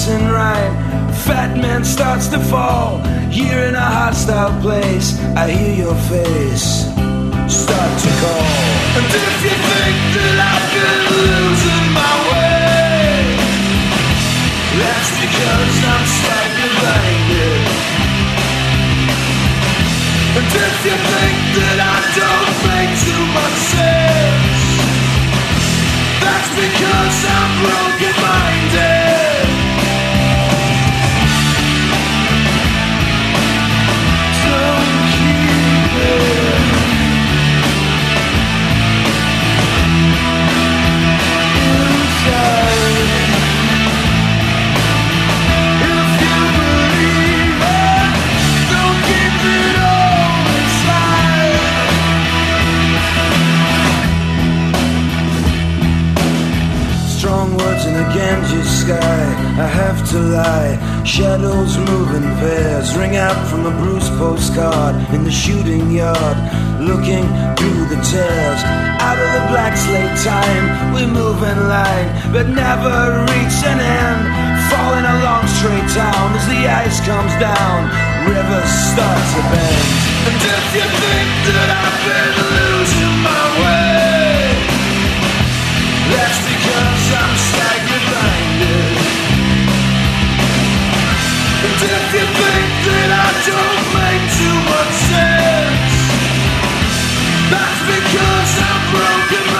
nursing rhyme. Fat man starts to fall, here in a hostile place. I hear your face start to call. And if you think that I've been losing my way, that's because I'm slightly blinded. And if you think that I don't make too much sense, that's because I'm broken minded. Ganges sky. I have to lie. Shadows move in pairs. Ring out from a bruised postcard in the shooting yard. Looking through the tears. Out of the black slate time, we move in line, but never reach an end. Falling along straight down as the ice comes down. Rivers start to bend. And if you think that I've been losing my way. That's because that's because I'm broken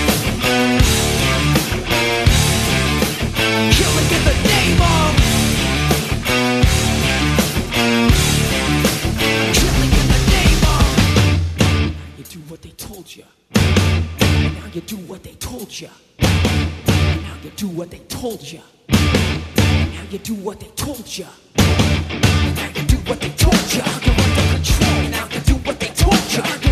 you. Now you do what they told ya. Now you do what they told ya. Now you do what they told ya. Now you're under control. Now you do what they told ya.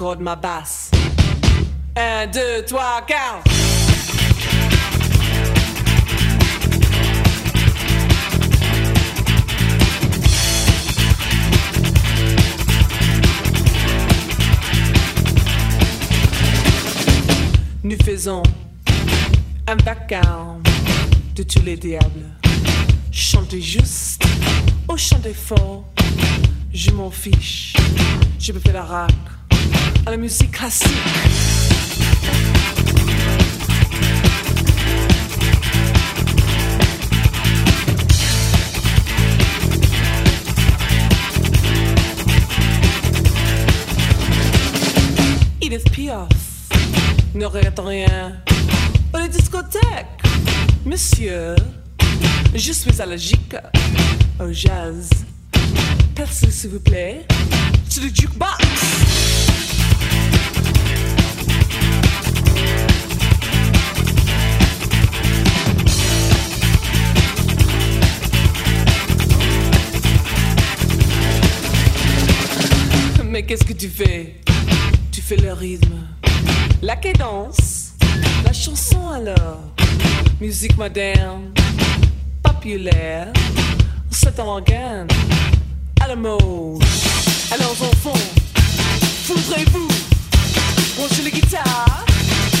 Called my back. à la gique, au jazz. Percez s'il vous plaît, c'est le jukebox. Mais qu'est-ce que tu fais? Tu fais le rythme, la cadence, la chanson alors, musique moderne. C'est un organe à la mode. Alors enfants, voudrez-vous brancher les guitares,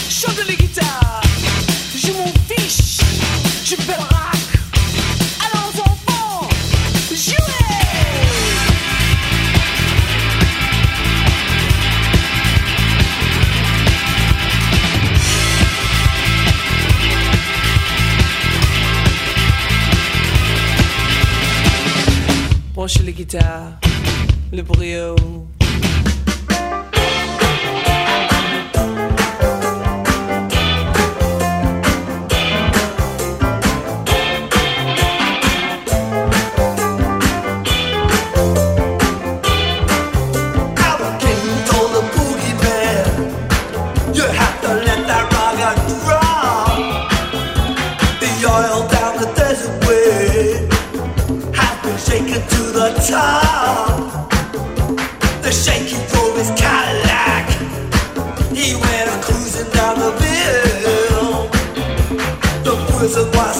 chanter les guitares Je m'en fiche, je fais le. Branche les guitares, le brio.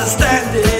us standing.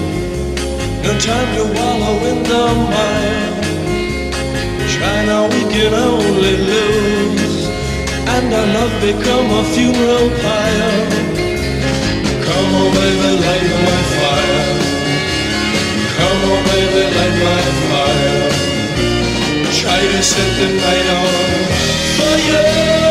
No time to wallow in the mire. Now, we can only lose. And our love become a funeral pyre. Come on, baby, light of my fire. Come on, baby, light of my fire. Try to set the night on fire.